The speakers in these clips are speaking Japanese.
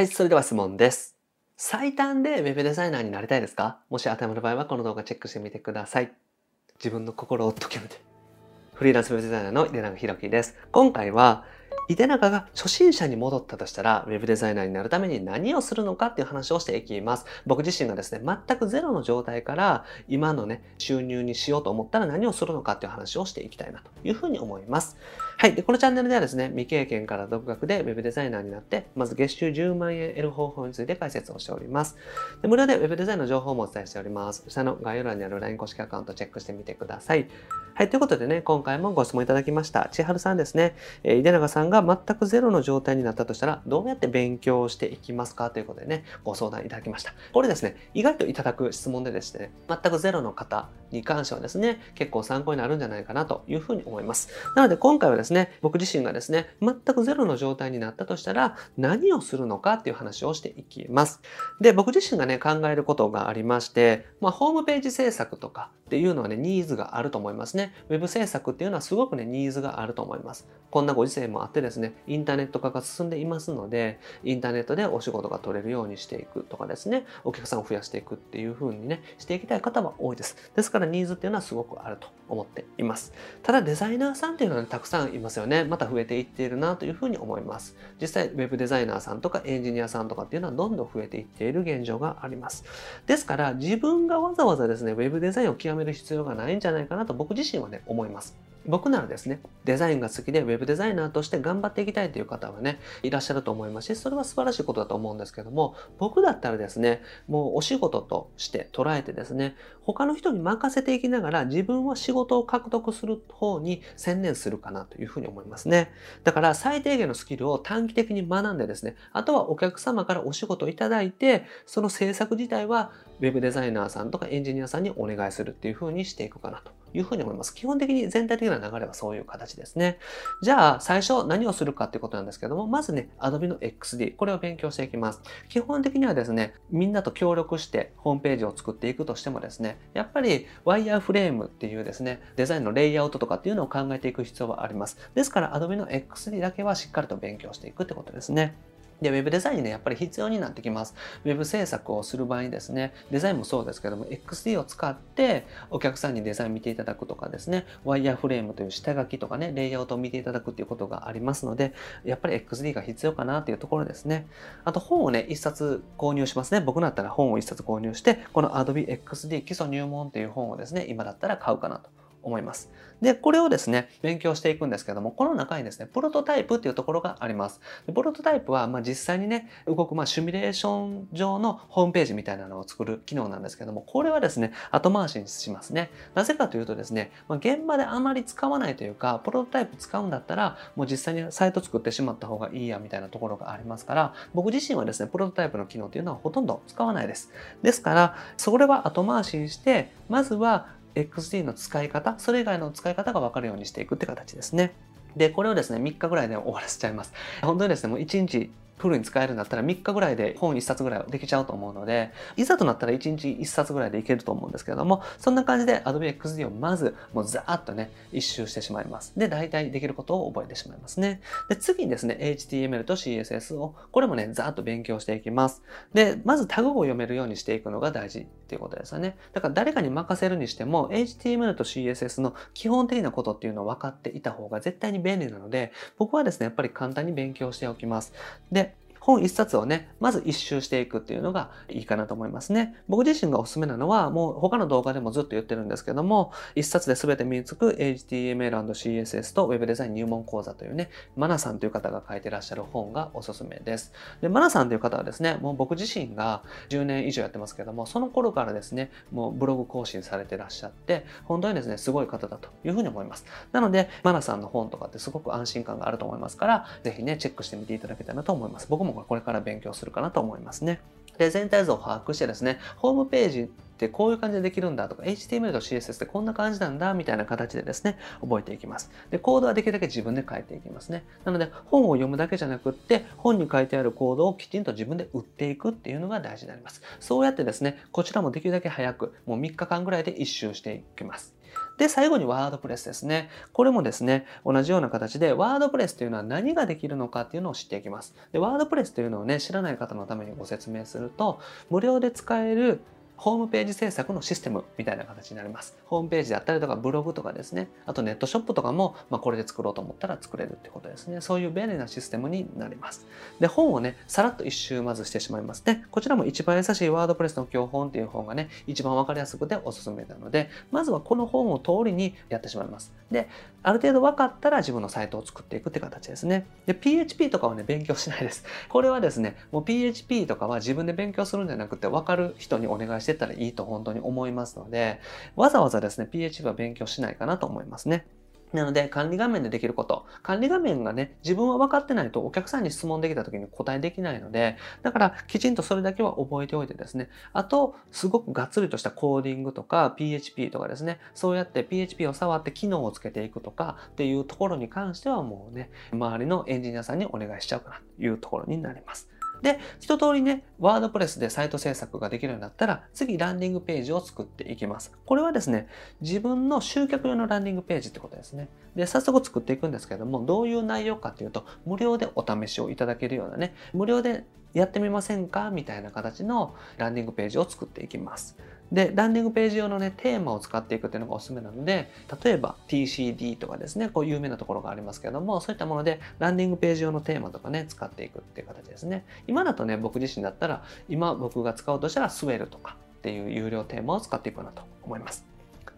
はい、それでは質問です。最短で Web デザイナーになりたいですか？もし当てはまる場合はこの動画チェックしてみてください。自分の心を解きめて。フリーランス Web デザイナーの井出永宏樹です。今回は、出永が初心者に戻ったとしたら、Web デザイナーになるために何をするのかっていう話をしていきます。僕自身がですね、全くゼロの状態から今のね、収入にしようと思ったら何をするのかっていう話をしていきたいなというふうに思います。はい。で、このチャンネルではですね、未経験から独学で Web デザイナーになって、まず月収10万円得る方法について解説をしております。で無料で Web デザインの情報もお伝えしております。下の概要欄にある LINE 公式アカウントチェックしてみてください。はい。ということでね、今回もご質問いただきました。千春さんですね。えー、井出永さんが全くゼロの状態になったとしたら、どうやって勉強していきますか？ということでね、ご相談いただきました。これですね、意外といただく質問でですね、全くゼロの方に関してはですね、結構参考になるんじゃないかなというふうに思います。なので今回はですね、僕自身がですね、全くゼロの状態になったとしたら、何をするのかっていう話をしていきます。で、僕自身がね、考えることがありまして、まあ、ホームページ制作とかっていうのはね、ニーズがあると思いますね。ウェブ制作っていうのはすごくね、ニーズがあると思います。こんなご時世もあってですね、インターネット化が進んでいますので、インターネットでお仕事が取れるようにしていくとかですね、お客さんを増やしていくっていう風にね、していきたい方は多いです。ですからニーズっていうのはすごくあると思っています。ただデザイナーさんっていうのは、ね、たくさんいますよね。また増えていっているなというふうに思います。実際、ウェブデザイナーさんとかエンジニアさんとかっていうのはどんどん増えていっている現状があります。ですから、自分がわざわざですね、ウェブデザインを極める必要がないんじゃないかなと僕自身はね、思います。僕ならですね、デザインが好きで Web デザイナーとして頑張っていきたいという方はね、いらっしゃると思いますし、それは素晴らしいことだと思うんですけども、僕だったらですね、もうお仕事として捉えてですね、他の人に任せていきながら自分は仕事を獲得する方に専念するかなというふうに思いますね。だから最低限のスキルを短期的に学んでですね、あとはお客様からお仕事をいただいて、その制作自体は Web デザイナーさんとかエンジニアさんにお願いするっていうふうにしていくかなというふうに思います。基本的に全体的な流れはそういう形ですね。じゃあ、最初何をするかっていうことなんですけども、まずね、Adobe の XD、これを勉強していきます。基本的にはですね、みんなと協力してホームページを作っていくとしてもですね、やっぱりワイヤーフレームっていうですね、デザインのレイアウトとかっていうのを考えていく必要はあります。ですから、Adobe の XD だけはしっかりと勉強していくってことですね。で、ウェブデザインね、やっぱり必要になってきます。ウェブ制作をする場合にですね、デザインもそうですけども、XD を使ってお客さんにデザイン見ていただくとかですね、ワイヤーフレームという下書きとかね、レイアウトを見ていただくっていうことがありますので、やっぱり XD が必要かなっていうところですね。あと本をね、一冊購入しますね。僕だったら本を一冊購入して、この Adobe XD 基礎入門っていう本をですね、今だったら買うかなと。思います。で、これをですね、勉強していくんですけども、この中にですね、プロトタイプっていうところがあります。でプロトタイプは、まあ、実際にね、動く、まあ、シミュレーション上のホームページみたいなのを作る機能なんですけども、これはですね、後回しにしますね。なぜかというとですね、まあ、現場であまり使わないというか、プロトタイプ使うんだったら、もう実際にサイト作ってしまった方がいいや、みたいなところがありますから、僕自身はですね、プロトタイプの機能っていうのはほとんど使わないです。ですから、それは後回しにして、まずは XD の使い方、それ以外の使い方が分かるようにしていくって形ですね。で、これをですね、3日ぐらいで終わらせちゃいます。本当にですね、もう1日フルに使えるんだったら3日ぐらいで本1冊ぐらいできちゃうと思うので、いざとなったら1日1冊ぐらいでいけると思うんですけれども、そんな感じで Adobe XD をまずもうザーッとね、一周してしまいます。で、大体できることを覚えてしまいますね。で、次にですね、HTML と CSS を、これもね、ザーッと勉強していきます。で、まずタグを読めるようにしていくのが大事っていうことですよね。だから誰かに任せるにしても、HTML と CSS の基本的なことっていうのを分かっていた方が絶対に便利なので、僕はですね、やっぱり簡単に勉強しておきます。で、本一冊をね、まず一周していくっていうのがいいかなと思いますね。僕自身がおすすめなのは、もう他の動画でもずっと言ってるんですけども、一冊で全て身につく HTML&CSS と Web デザイン入門講座というね、マナさんという方が書いてらっしゃる本がおすすめです。で、マナさんという方はですね、もう僕自身が10年以上やってますけども、その頃からですね、もうブログ更新されてらっしゃって、本当にですね、すごい方だというふうに思います。なので、マナさんの本とかってすごく安心感があると思いますから、ぜひね、チェックしてみていただけたらなと思います。僕もこれから勉強するかなと思いますね。で、全体像を把握してですね、ホームページってこういう感じでできるんだとか、HTML と CSS ってこんな感じなんだみたいな形でですね、覚えていきます。で、コードはできるだけ自分で書いていきますね。なので、本を読むだけじゃなくって、本に書いてあるコードをきちんと自分で打っていくっていうのが大事になります。そうやってですね、こちらもできるだけ早く、もう3日間ぐらいで一周していきます。で、最後にワードプレスですね。これもですね、同じような形で、ワードプレスというのは何ができるのかっていうのを知っていきます。で、ワードプレスというのをね、知らない方のためにご説明すると、無料で使えるホームページ制作のシステムみたいな形になります。ホームページであったりとかブログとかですね、あとネットショップとかも、まあ、これで作ろうと思ったら作れるってことですね。そういう便利なシステムになります。で、本をね、さらっと一周まずしてしまいますね。こちらも一番優しいワードプレスの教本っていう本がね、一番わかりやすくておすすめなので、まずはこの本を通りにやってしまいます。で、ある程度分かったら自分のサイトを作っていくって形ですね。で、PHP とかはね、勉強しないです。これはですね、もう PHP とかは自分で勉強するんじゃなくて、分かる人にお願いしてったらいいと本当に思いますので、わざわざですね、PHP は勉強しないかなと思いますね。なので、管理画面でできること。管理画面がね、自分は分かってないとお客さんに質問できた時に答えできないので、だからきちんとそれだけは覚えておいてですね。あと、すごくがっつりとしたコーディングとか PHP とかですね、そうやって PHP を触って機能をつけていくとかっていうところに関してはもうね、周りのエンジニアさんにお願いしちゃうかなというところになります。で、一通りね、ワードプレスでサイト制作ができるようになったら、次ランディングページを作っていきます。これはですね、自分の集客用のランディングページってことですね。で、早速作っていくんですけども、どういう内容かっていうと、無料でお試しをいただけるようなね、無料でやってみませんかみたいな形のランディングページを作っていきます。で、ランディングページ用のね、テーマを使っていくっていうのがおすすめなので、例えば TCD とかですね、こう有名なところがありますけども、そういったもので、ランディングページ用のテーマとかね、使っていくっていう形ですね。今だとね、僕自身だったら、今僕が使おうとしたら、スウェルとかっていう有料テーマを使っていくかなと思います。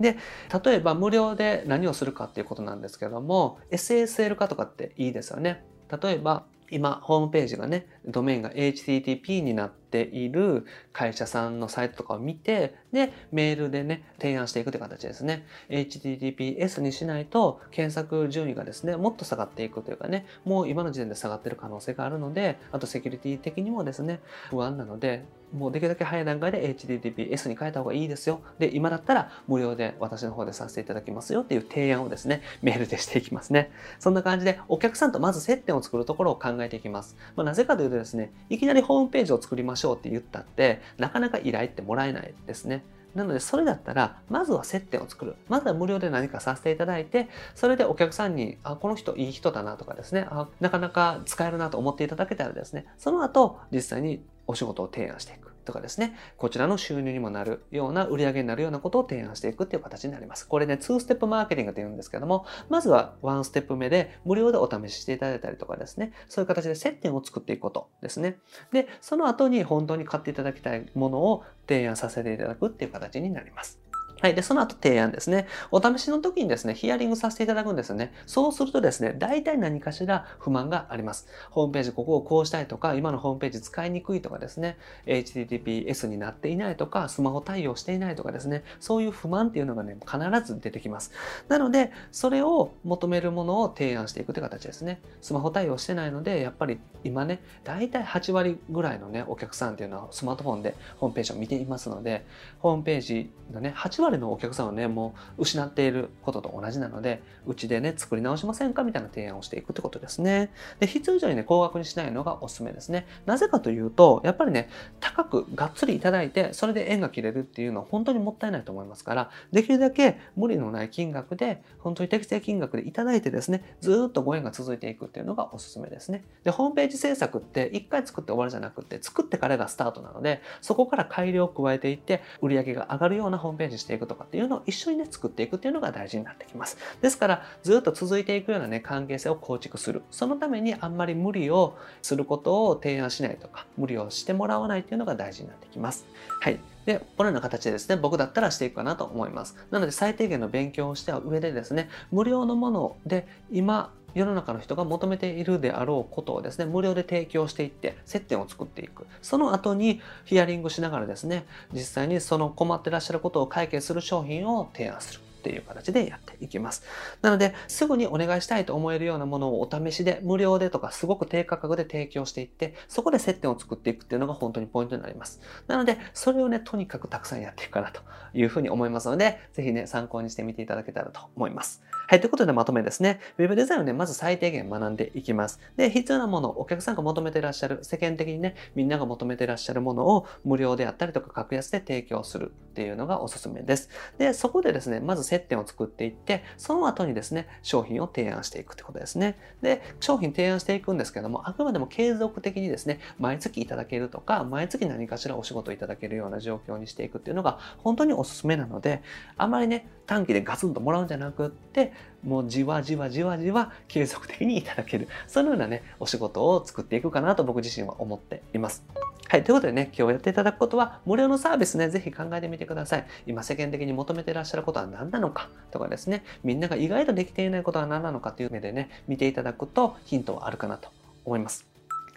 で、例えば無料で何をするかっていうことなんですけども、SSL 化とかっていいですよね。例えば、今、ホームページがね、ドメインが HTTP になっている会社さんのサイトとかを見て、で、メールでね、提案していくという形ですね。HTTPS にしないと検索順位がですね、もっと下がっていくというかね、もう今の時点で下がってる可能性があるので、あとセキュリティ的にもですね、不安なので、もうできるだけ早い段階で HTTPS に変えた方がいいですよ。で、今だったら無料で私の方でさせていただきますよっていう提案をですね、メールでしていきますね。そんな感じでお客さんとまず接点を作るところを考えていきます。まあ、なぜかというとですね、いきなりホームページを作りましょうって言ったって、なかなか依頼ってもらえないですね。なので、それだったら、まずは接点を作る。まずは無料で何かさせていただいて、それでお客さんに、あ、この人いい人だなとかですね、あ、なかなか使えるなと思っていただけたらですね、その後、実際にお仕事を提案していく。とかですね、こちらの収入にもなるような売り上げになるようなことを提案していくっていう形になります。これね、2ステップマーケティングって言うんですけども、まずは1ステップ目で無料でお試ししていただいたりとかですね、そういう形で接点を作っていくことですね。で、その後に本当に買っていただきたいものを提案させていただくっていう形になります。はい。で、その後提案ですね。お試しの時にですね、ヒアリングさせていただくんですよね。そうするとですね、大体何かしら不満があります。ホームページここをこうしたいとか、今のホームページ使いにくいとかですね、HTTPS になっていないとか、スマホ対応していないとかですね、そういう不満っていうのがね、必ず出てきます。なので、それを求めるものを提案していくという形ですね。スマホ対応してないので、やっぱり今ね、大体8割ぐらいのね、お客さんっていうのはスマートフォンでホームページを見ていますので、ホームページのね、8割のお客さんはね、もう失っていることと同じなので、うちでね、作り直しませんかみたいな提案をしていくってことですね。で、必要以上にね、高額にしないのがおすすめですね。なぜかというと、やっぱりね、高くがっつりいただいて、それで縁が切れるっていうのは本当にもったいないと思いますから、できるだけ無理のない金額で、本当に適正金額でいただいてですね、ずっとご縁が続いていくっていうのがおすすめですね。で、ホームページ制作って1回作って終わりじゃなくて、作ってからがスタートなので、そこから改良を加えていって、売り上げが上がるようなホームページにしていくとかっていうのを一緒にね、作っていくっていうのが大事になってきます。ですから、ずっと続いていくようなね、関係性を構築する。そのためにあんまり無理をすることを提案しないとか、無理をしてもらわないっていうのが大事になってきます。はい。で、このような形でですね、僕だったらしていくかなと思います。なので、最低限の勉強をしては上でですね、無料のもので、今、世の中の人が求めているであろうことをですね、無料で提供していって、接点を作っていく。その後にヒアリングしながらですね、実際にその困ってらっしゃることを解決する商品を提案する。っていう形でやっていきます。なので、すぐにお願いしたいと思えるようなものをお試しで、無料でとかすごく低価格で提供していって、そこで接点を作っていくっていうのが本当にポイントになります。なので、それをね、とにかくたくさんやっていくかなというふうに思いますので、ぜひね、参考にしてみていただけたらと思います。はい、ということでまとめですね。ウェブデザインをね、まず最低限学んでいきます。で、必要なもの、お客さんが求めてらっしゃる、世間的にね、みんなが求めてらっしゃるものを無料であったりとか格安で提供するっていうのがおすすめです。で、そこでですね、まず接点を作っていって、その後にですね、商品を提案していくってことですね。で、商品提案していくんですけども、あくまでも継続的にですね、毎月いただけるとか、毎月何かしらお仕事いただけるような状況にしていくっていうのが本当におすすめなので、あまりね、短期でガツンともらうんじゃなくって、もうじわじわじわじわ継続的にいただける。そのようなね、お仕事を作っていくかなと僕自身は思っています。はい。ということでね、今日やっていただくことは、無料のサービスね、ぜひ考えてみてください。今世間的に求めていらっしゃることは何なのかとかですね、みんなが意外とできていないことは何なのかという目でね、見ていただくとヒントはあるかなと思います。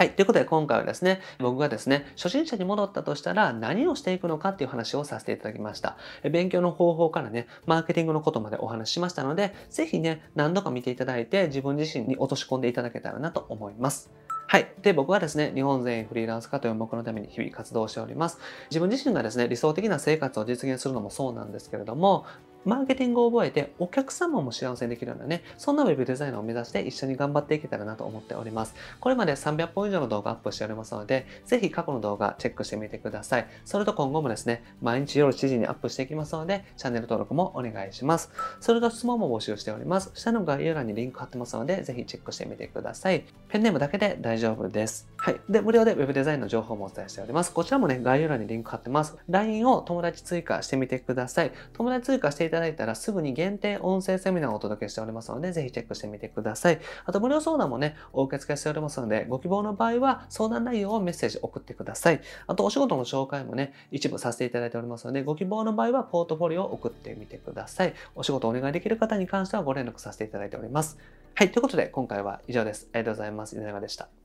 はい。ということで今回はですね、僕がですね、初心者に戻ったとしたら何をしていくのかっていう話をさせていただきました。勉強の方法からね、マーケティングのことまでお話ししましたので、ぜひね、何度か見ていただいて自分自身に落とし込んでいただけたらなと思います。はい。で、僕はですね、日本全員フリーランス化という目のために日々活動しております。自分自身がですね、理想的な生活を実現するのもそうなんですけれども、マーケティングを覚えてお客様も幸せにできるようなね、そんな web デザイナーを目指して一緒に頑張っていけたらなと思っております。これまで300本以上の動画アップしておりますので、ぜひ過去の動画チェックしてみてください。それと今後もですね、毎日夜7時にアップしていきますので、チャンネル登録もお願いします。それと質問も募集しております。下の概要欄にリンク貼ってますので、ぜひチェックしてみてください。ペンネームだけで大丈夫です。はい。で、無料で web デザインの情報もお伝えしております。こちらもね、概要欄にリンク貼ってます。LINE を友達追加してみてください。友達追加していただいたらすぐに限定音声セミナーをお届けしておりますので、ぜひチェックしてみてください。あと、無料相談もね、お受け付けしておりますので、ご希望の場合は相談内容をメッセージ送ってください。あと、お仕事の紹介もね、一部させていただいておりますので、ご希望の場合はポートフォリオを送ってみてください。お仕事お願いできる方に関してはご連絡させていただいております。はい、ということで今回は以上です。ありがとうございます。稲永でした。